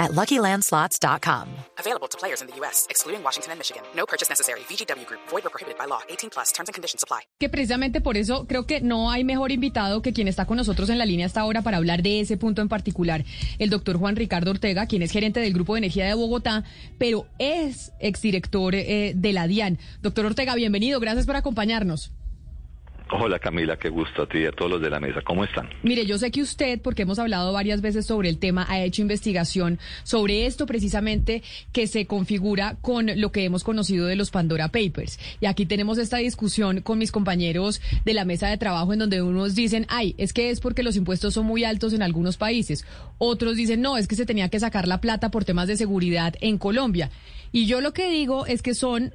at LuckyLandSlots.com. Available to players in the U.S., excluding Washington and Michigan. No purchase necessary. VGW Group. Void or prohibited by law. 18 plus. Terms and conditions apply. Que precisamente por eso creo que no hay mejor invitado que quien está con nosotros en la línea hasta ahora para hablar de ese punto en particular. El doctor Juan Ricardo Ortega, quien es gerente del Grupo de Energía de Bogotá, pero es exdirector eh, de la DIAN. Doctor Ortega, bienvenido. Gracias por acompañarnos. Hola Camila, qué gusto a ti y a todos los de la mesa. ¿Cómo están? Mire, yo sé que usted, porque hemos hablado varias veces sobre el tema, ha hecho investigación sobre esto precisamente que se configura con lo que hemos conocido de los Pandora Papers. Y aquí tenemos esta discusión con mis compañeros de la mesa de trabajo en donde unos dicen, ay, es que es porque los impuestos son muy altos en algunos países. Otros dicen, no, es que se tenía que sacar la plata por temas de seguridad en Colombia. Y yo lo que digo es que son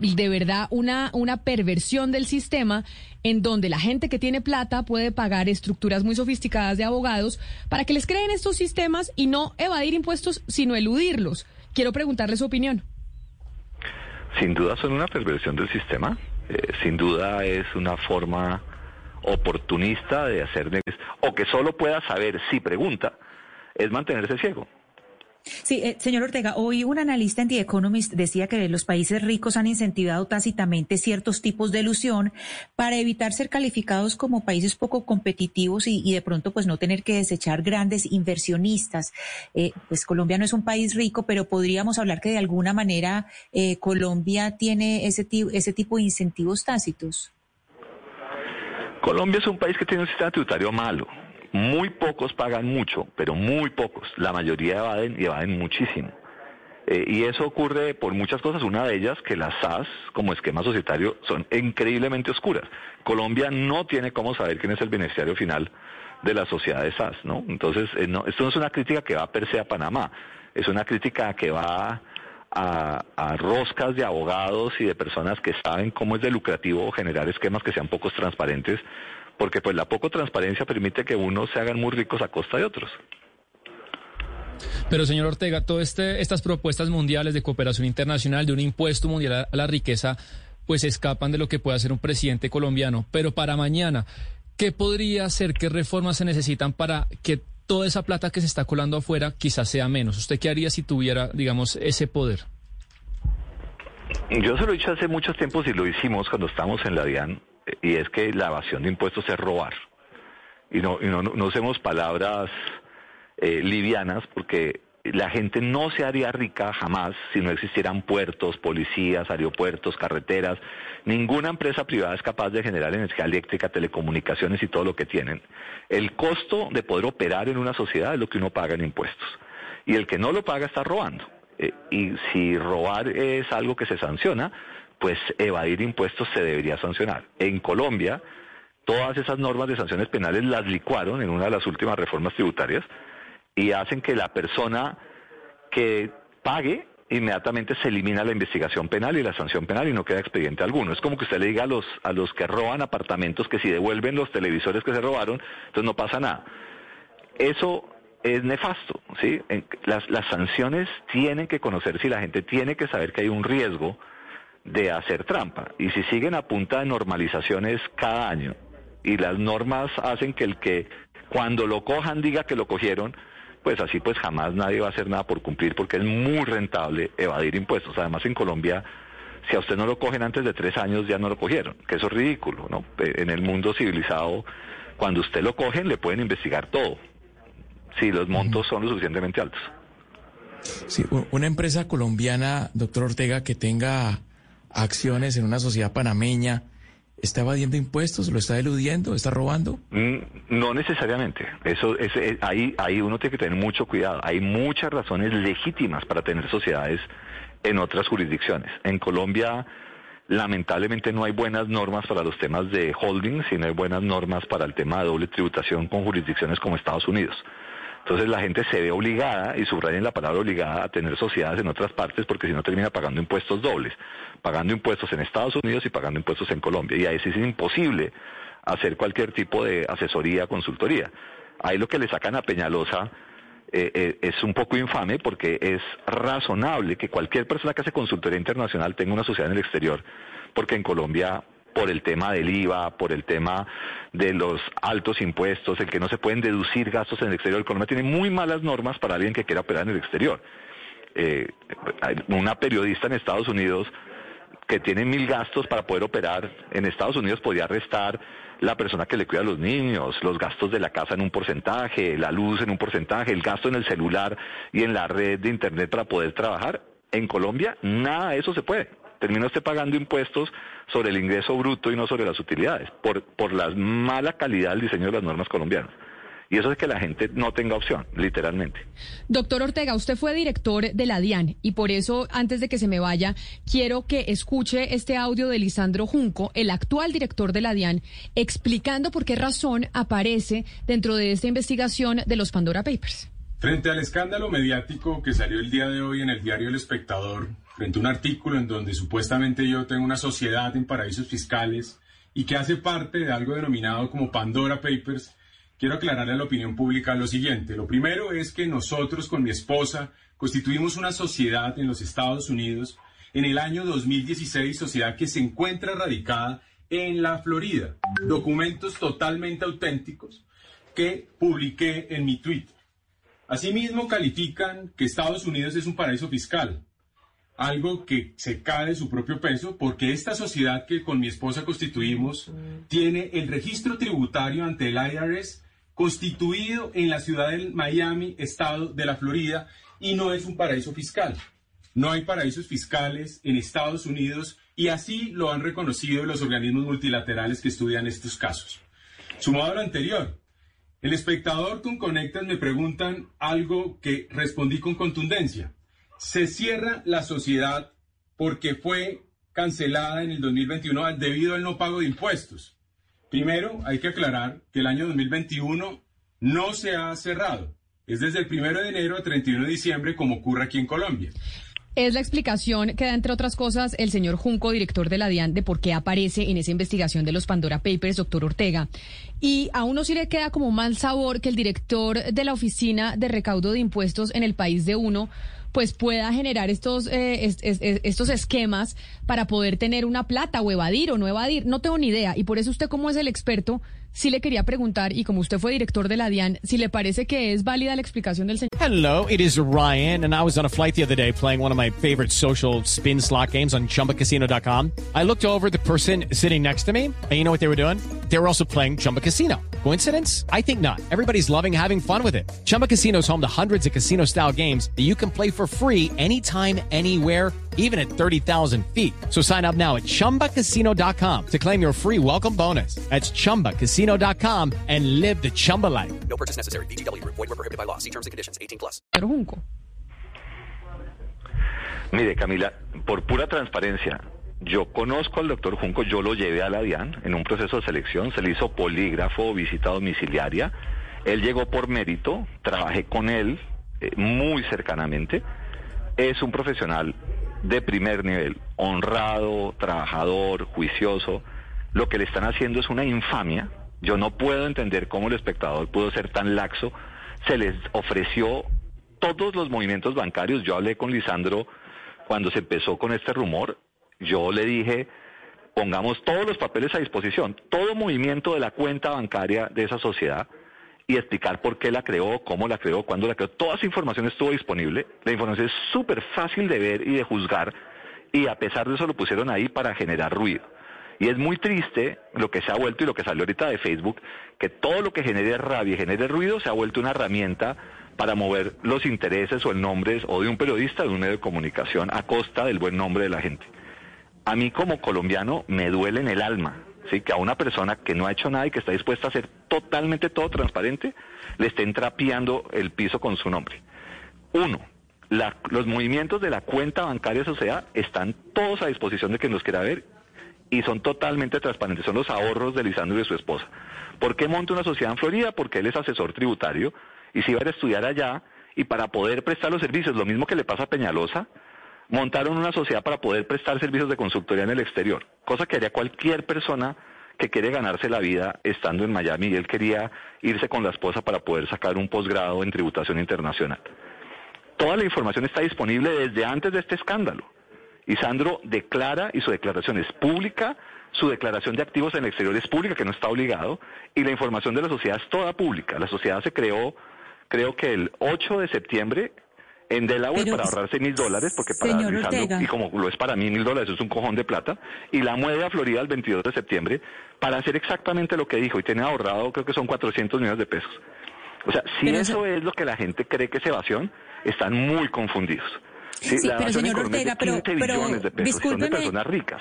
de verdad una, una perversión del sistema en donde la gente que tiene plata puede pagar estructuras muy sofisticadas de abogados para que les creen estos sistemas y no evadir impuestos, sino eludirlos. Quiero preguntarle su opinión. Sin duda son una perversión del sistema. Eh, sin duda es una forma oportunista de hacer o que solo pueda saber si pregunta, es mantenerse ciego. Sí, eh, señor Ortega, hoy un analista en The Economist decía que los países ricos han incentivado tácitamente ciertos tipos de ilusión para evitar ser calificados como países poco competitivos y, de pronto pues no tener que desechar grandes inversionistas. Eh, pues Colombia no es un país rico, pero podríamos hablar que de alguna manera eh, Colombia tiene ese, ese tipo de incentivos tácitos. Colombia es un país que tiene un sistema tributario malo. Muy pocos pagan mucho, pero muy pocos. La mayoría evaden y evaden muchísimo. Eh, y eso ocurre por muchas cosas. Una de ellas, que las SAS, como esquema societario, son increíblemente oscuras. Colombia no tiene cómo saber quién es el beneficiario final de la sociedad de SAS, ¿no? Entonces, eh, no, esto no es una crítica que va per se a Panamá, es una crítica que va a, a, roscas de abogados y de personas que saben cómo es de lucrativo generar esquemas que sean pocos transparentes porque pues la poco transparencia permite que unos se hagan muy ricos a costa de otros. Pero señor Ortega, todas este, estas propuestas mundiales de cooperación internacional, de un impuesto mundial a la riqueza, pues escapan de lo que puede hacer un presidente colombiano. Pero para mañana, ¿qué podría hacer? ¿Qué reformas se necesitan para que toda esa plata que se está colando afuera quizás sea menos? ¿Usted qué haría si tuviera, digamos, ese poder? Yo se lo he dicho hace muchos tiempos y lo hicimos cuando estábamos en la DIAN y es que la evasión de impuestos es robar. Y no, no, usemos palabras eh, livianas porque la gente no se haría rica jamás si no existieran puertos, policías, aeropuertos, carreteras. Ninguna empresa privada es capaz de generar energía eléctrica, telecomunicaciones y todo lo que tienen. El costo de poder operar en una sociedad es lo que uno paga en impuestos. Y el que no lo paga está robando. Eh, y si robar es algo que se sanciona, pues evadir impuestos se debería sancionar. En Colombia, todas esas normas de sanciones penales las licuaron en una de las últimas reformas tributarias y hacen que la persona que pague inmediatamente se elimina la investigación penal y la sanción penal y no queda expediente alguno. Es como que usted le diga a los, a los que roban apartamentos que si devuelven los televisores que se robaron, entonces no pasa nada. Eso es nefasto, ¿sí? Las, las sanciones tienen que conocerse y la gente tiene que saber que hay un riesgo de hacer trampa. Y si siguen a punta de normalizaciones cada año y las normas hacen que el que cuando lo cojan diga que lo cogieron, pues así pues jamás nadie va a hacer nada por cumplir porque es muy rentable evadir impuestos. Además en Colombia, si a usted no lo cogen antes de tres años ya no lo cogieron, que eso es ridículo, ¿no? En el mundo civilizado, cuando usted lo cogen le pueden investigar todo, si los montos son lo suficientemente altos. Sí, una empresa colombiana, doctor Ortega, que tenga acciones en una sociedad panameña, ¿está evadiendo impuestos? ¿Lo está eludiendo? ¿Está robando? Mm, no necesariamente. Eso es, eh, ahí, ahí uno tiene que tener mucho cuidado. Hay muchas razones legítimas para tener sociedades en otras jurisdicciones. En Colombia, lamentablemente, no hay buenas normas para los temas de holding, sino hay buenas normas para el tema de doble tributación con jurisdicciones como Estados Unidos. Entonces la gente se ve obligada, y subrayen la palabra obligada, a tener sociedades en otras partes porque si no termina pagando impuestos dobles, pagando impuestos en Estados Unidos y pagando impuestos en Colombia. Y ahí sí es imposible hacer cualquier tipo de asesoría, consultoría. Ahí lo que le sacan a Peñalosa eh, eh, es un poco infame porque es razonable que cualquier persona que hace consultoría internacional tenga una sociedad en el exterior, porque en Colombia por el tema del IVA, por el tema de los altos impuestos, el que no se pueden deducir gastos en el exterior. Colombia tiene muy malas normas para alguien que quiera operar en el exterior. Eh, una periodista en Estados Unidos que tiene mil gastos para poder operar en Estados Unidos podría restar la persona que le cuida a los niños, los gastos de la casa en un porcentaje, la luz en un porcentaje, el gasto en el celular y en la red de Internet para poder trabajar. En Colombia nada de eso se puede. Termina usted pagando impuestos sobre el ingreso bruto y no sobre las utilidades, por, por la mala calidad del diseño de las normas colombianas. Y eso es que la gente no tenga opción, literalmente. Doctor Ortega, usted fue director de la DIAN y por eso, antes de que se me vaya, quiero que escuche este audio de Lisandro Junco, el actual director de la DIAN, explicando por qué razón aparece dentro de esta investigación de los Pandora Papers. Frente al escándalo mediático que salió el día de hoy en el diario El Espectador, frente a un artículo en donde supuestamente yo tengo una sociedad en paraísos fiscales y que hace parte de algo denominado como Pandora Papers, quiero aclararle a la opinión pública lo siguiente. Lo primero es que nosotros con mi esposa constituimos una sociedad en los Estados Unidos en el año 2016, sociedad que se encuentra radicada en la Florida. Documentos totalmente auténticos que publiqué en mi Twitter. Asimismo, califican que Estados Unidos es un paraíso fiscal, algo que se cae de su propio peso porque esta sociedad que con mi esposa constituimos tiene el registro tributario ante el IRS constituido en la ciudad de Miami, estado de la Florida, y no es un paraíso fiscal. No hay paraísos fiscales en Estados Unidos y así lo han reconocido los organismos multilaterales que estudian estos casos. Sumado a lo anterior, el espectador con Conectas me preguntan algo que respondí con contundencia. Se cierra la sociedad porque fue cancelada en el 2021 debido al no pago de impuestos. Primero, hay que aclarar que el año 2021 no se ha cerrado. Es desde el 1 de enero a 31 de diciembre, como ocurre aquí en Colombia. Es la explicación que da, entre otras cosas, el señor Junco, director de la DIAN, de por qué aparece en esa investigación de los Pandora Papers, doctor Ortega. Y a uno sí le queda como mal sabor que el director de la Oficina de Recaudo de Impuestos en el país de uno pues pueda generar estos, eh, estos esquemas para poder tener una plata o evadir o no evadir. No tengo ni idea. Y por eso usted como es el experto, sí le quería preguntar, y como usted fue director de la DIAN, si le parece que es válida la explicación del señor. Hello, it is Ryan, and I was on a flight the other day playing one of my favorite social spin slot games on chumbacasino.com. I looked over the person sitting next to me, and you know what they were doing? They were also playing Chumba Casino. Coincidence? I think not. Everybody's loving having fun with it. Chumba Casino is home to hundreds of casino style games that you can play for free anytime, anywhere, even at 30,000 feet. So sign up now at chumbacasino.com to claim your free welcome bonus. That's chumbacasino.com and live the Chumba life. No purchase necessary. BGW. Void were prohibited by law. See terms and conditions 18 plus. Junco. Mire, Camila, por pura transparencia, yo conozco al doctor Junco, yo lo llevé a la DIAN en un proceso de selección, se le hizo polígrafo, visita domiciliaria. Él llegó por mérito, trabajé con él eh, muy cercanamente. Es un profesional de primer nivel, honrado, trabajador, juicioso. Lo que le están haciendo es una infamia. Yo no puedo entender cómo el espectador pudo ser tan laxo. Se les ofreció todos los movimientos bancarios. Yo hablé con Lisandro cuando se empezó con este rumor. Yo le dije, pongamos todos los papeles a disposición, todo movimiento de la cuenta bancaria de esa sociedad y explicar por qué la creó, cómo la creó, cuándo la creó. Toda esa información estuvo disponible. La información es súper fácil de ver y de juzgar y a pesar de eso lo pusieron ahí para generar ruido. Y es muy triste lo que se ha vuelto y lo que salió ahorita de Facebook, que todo lo que genere rabia y genere ruido se ha vuelto una herramienta para mover los intereses o el nombre o de un periodista de un medio de comunicación a costa del buen nombre de la gente. A mí como colombiano me duele en el alma ¿sí? que a una persona que no ha hecho nada y que está dispuesta a ser totalmente todo transparente, le estén trapeando el piso con su nombre. Uno, los movimientos de la cuenta bancaria sociedad están todos a disposición de quien los quiera ver y son totalmente transparentes. Son los ahorros de Lisandro y de su esposa. ¿Por qué monta una sociedad en Florida? Porque él es asesor tributario y se iba a estudiar allá y para poder prestar los servicios, lo mismo que le pasa a Peñalosa, montaron una sociedad para poder prestar servicios de consultoría en el exterior, cosa que haría cualquier persona que quiere ganarse la vida estando en Miami y él quería irse con la esposa para poder sacar un posgrado en tributación internacional. Toda la información está disponible desde antes de este escándalo. Y Sandro declara y su declaración es pública, su declaración de activos en el exterior es pública, que no está obligado, y la información de la sociedad es toda pública. La sociedad se creó, creo que el 8 de septiembre en Delaware para ahorrarse mil dólares, porque para y como lo es para mí mil dólares, es un cojón de plata, y la mueve a Florida el 22 de septiembre para hacer exactamente lo que dijo, y tiene ahorrado creo que son 400 millones de pesos. O sea, si eso es lo que la gente cree que es evasión, están muy confundidos. Sí, pero señor Ortega, pero, pero discúlpeme, personas ricas.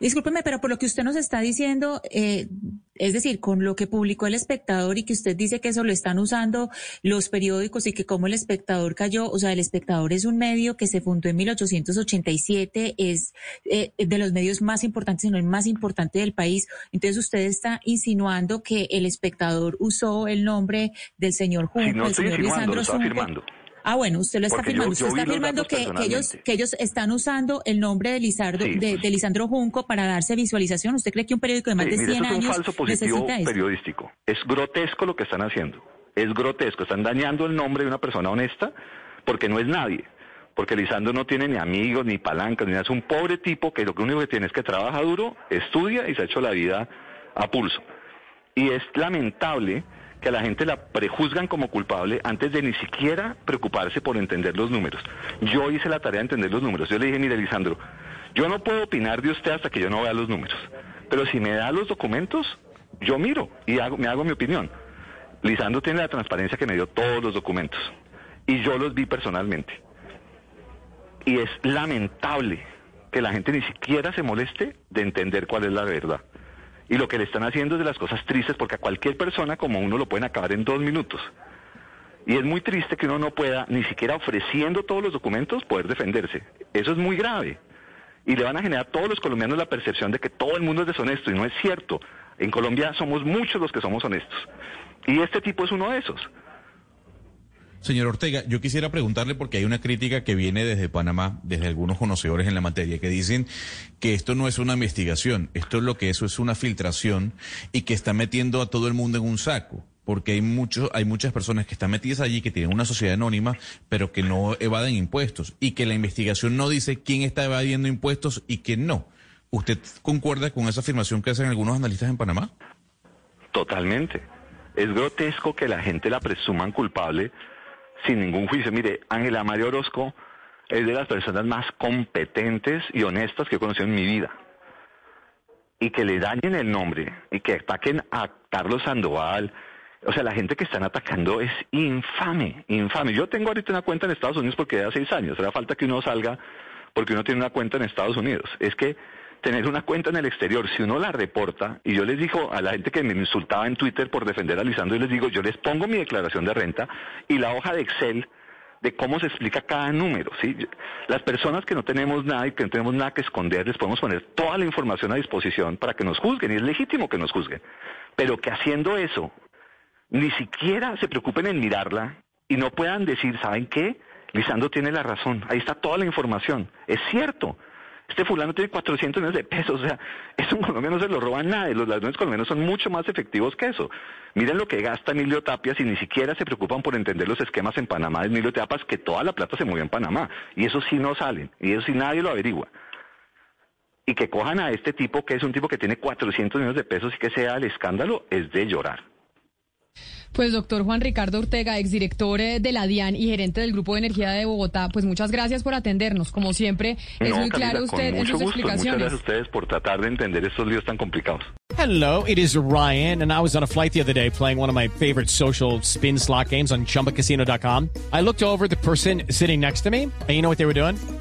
Discúlpeme, pero por lo que usted nos está diciendo, eh, es decir, con lo que publicó el espectador y que usted dice que eso lo están usando los periódicos y que como el espectador cayó, o sea, el espectador es un medio que se fundó en 1887, es eh, de los medios más importantes, sino el más importante del país. Entonces usted está insinuando que el espectador usó el nombre del señor Junco, el señor Lisandro Junco. Ah, bueno, usted lo está afirmando. usted está afirmando que, ellos, que ellos están usando el nombre de, Lizardo, de, Lisandro Junco para darse visualización. ¿Usted cree que un periódico de más de 100 años es un falso positivo periodístico? Es grotesco lo que están haciendo. Es grotesco. Están dañando el nombre de una persona honesta porque no es nadie. Porque Lisandro no tiene ni amigos, ni palancas, ni nada. Es un pobre tipo que lo único que tiene es que trabaja duro, estudia y se ha hecho la vida a pulso. Y es lamentable que a la gente la prejuzgan como culpable antes de ni siquiera preocuparse por entender los números. Yo hice la tarea de entender los números. Yo le dije, mire, Lisandro, yo no puedo opinar de usted hasta que yo no vea los números. Pero si me da los documentos, yo miro y hago, me hago mi opinión. Lisandro tiene la transparencia que me dio todos los documentos. Y yo los vi personalmente. Y es lamentable que la gente ni siquiera se moleste de entender cuál es la verdad. Y lo que le están haciendo es de las cosas tristes porque a cualquier persona como uno lo pueden acabar en dos minutos. Y es muy triste que uno no pueda, ni siquiera ofreciendo todos los documentos, poder defenderse. Eso es muy grave. Y le van a generar a todos los colombianos la percepción de que todo el mundo es deshonesto. Y no es cierto. En Colombia somos muchos los que somos honestos. Y este tipo es uno de esos. Señor Ortega, yo quisiera preguntarle porque hay una crítica que viene desde Panamá, desde algunos conocedores en la materia, que dicen que esto no es una investigación, esto es lo que eso es una filtración y que está metiendo a todo el mundo en un saco porque hay muchos, hay muchas personas que están metidas allí que tienen una sociedad anónima, pero que no evaden impuestos y que la investigación no dice quién está evadiendo impuestos y quién no. ¿Usted concuerda con esa afirmación que hacen algunos analistas en Panamá? Totalmente. Es grotesco que la gente la presuman culpable sin ningún juicio. Mire, Ángela María Orozco es de las personas más competentes y honestas que he conocido en mi vida. Y que le dañen el nombre y que ataquen a Carlos Sandoval. O sea, la gente que están atacando es infame, infame. Yo tengo ahorita una cuenta en Estados Unidos porque hace seis años. Era falta que uno salga porque uno tiene una cuenta en Estados Unidos. Es que tener una cuenta en el exterior, si uno la reporta, y yo les digo a la gente que me insultaba en Twitter por defender a Lisandro, y les digo, yo les pongo mi declaración de renta y la hoja de Excel de cómo se explica cada número. ¿sí? Las personas que no tenemos nada y que no tenemos nada que esconder, les podemos poner toda la información a disposición para que nos juzguen, y es legítimo que nos juzguen. Pero que haciendo eso, ni siquiera se preocupen en mirarla y no puedan decir, ¿saben qué? Lisandro tiene la razón, ahí está toda la información. Es cierto, este fulano tiene 400 millones de pesos, o sea, eso en Colombia no se lo roban nadie, los ladrones colombianos son mucho más efectivos que eso. Miren lo que gasta Emilio Tapias y ni siquiera se preocupan por entender los esquemas en Panamá de Emilio que toda la plata se mueve en Panamá, y eso sí no salen, y eso sí nadie lo averigua. Y que cojan a este tipo, que es un tipo que tiene 400 millones de pesos y que sea el escándalo, es de llorar. Pues doctor Juan Ricardo Ortega, exdirector eh, de la DIAN y gerente del Grupo de Energía de Bogotá, pues muchas gracias por atendernos. Como siempre, es muy claro usted en sus explicaciones. Muchas gracias a ustedes por tratar de entender estos líos tan complicados. Hello, it is Ryan, and I was on a flight the other day playing one of my favorite social spin slot games on chumbacasino.com. I looked over the person sitting next to me, and you know what they were doing?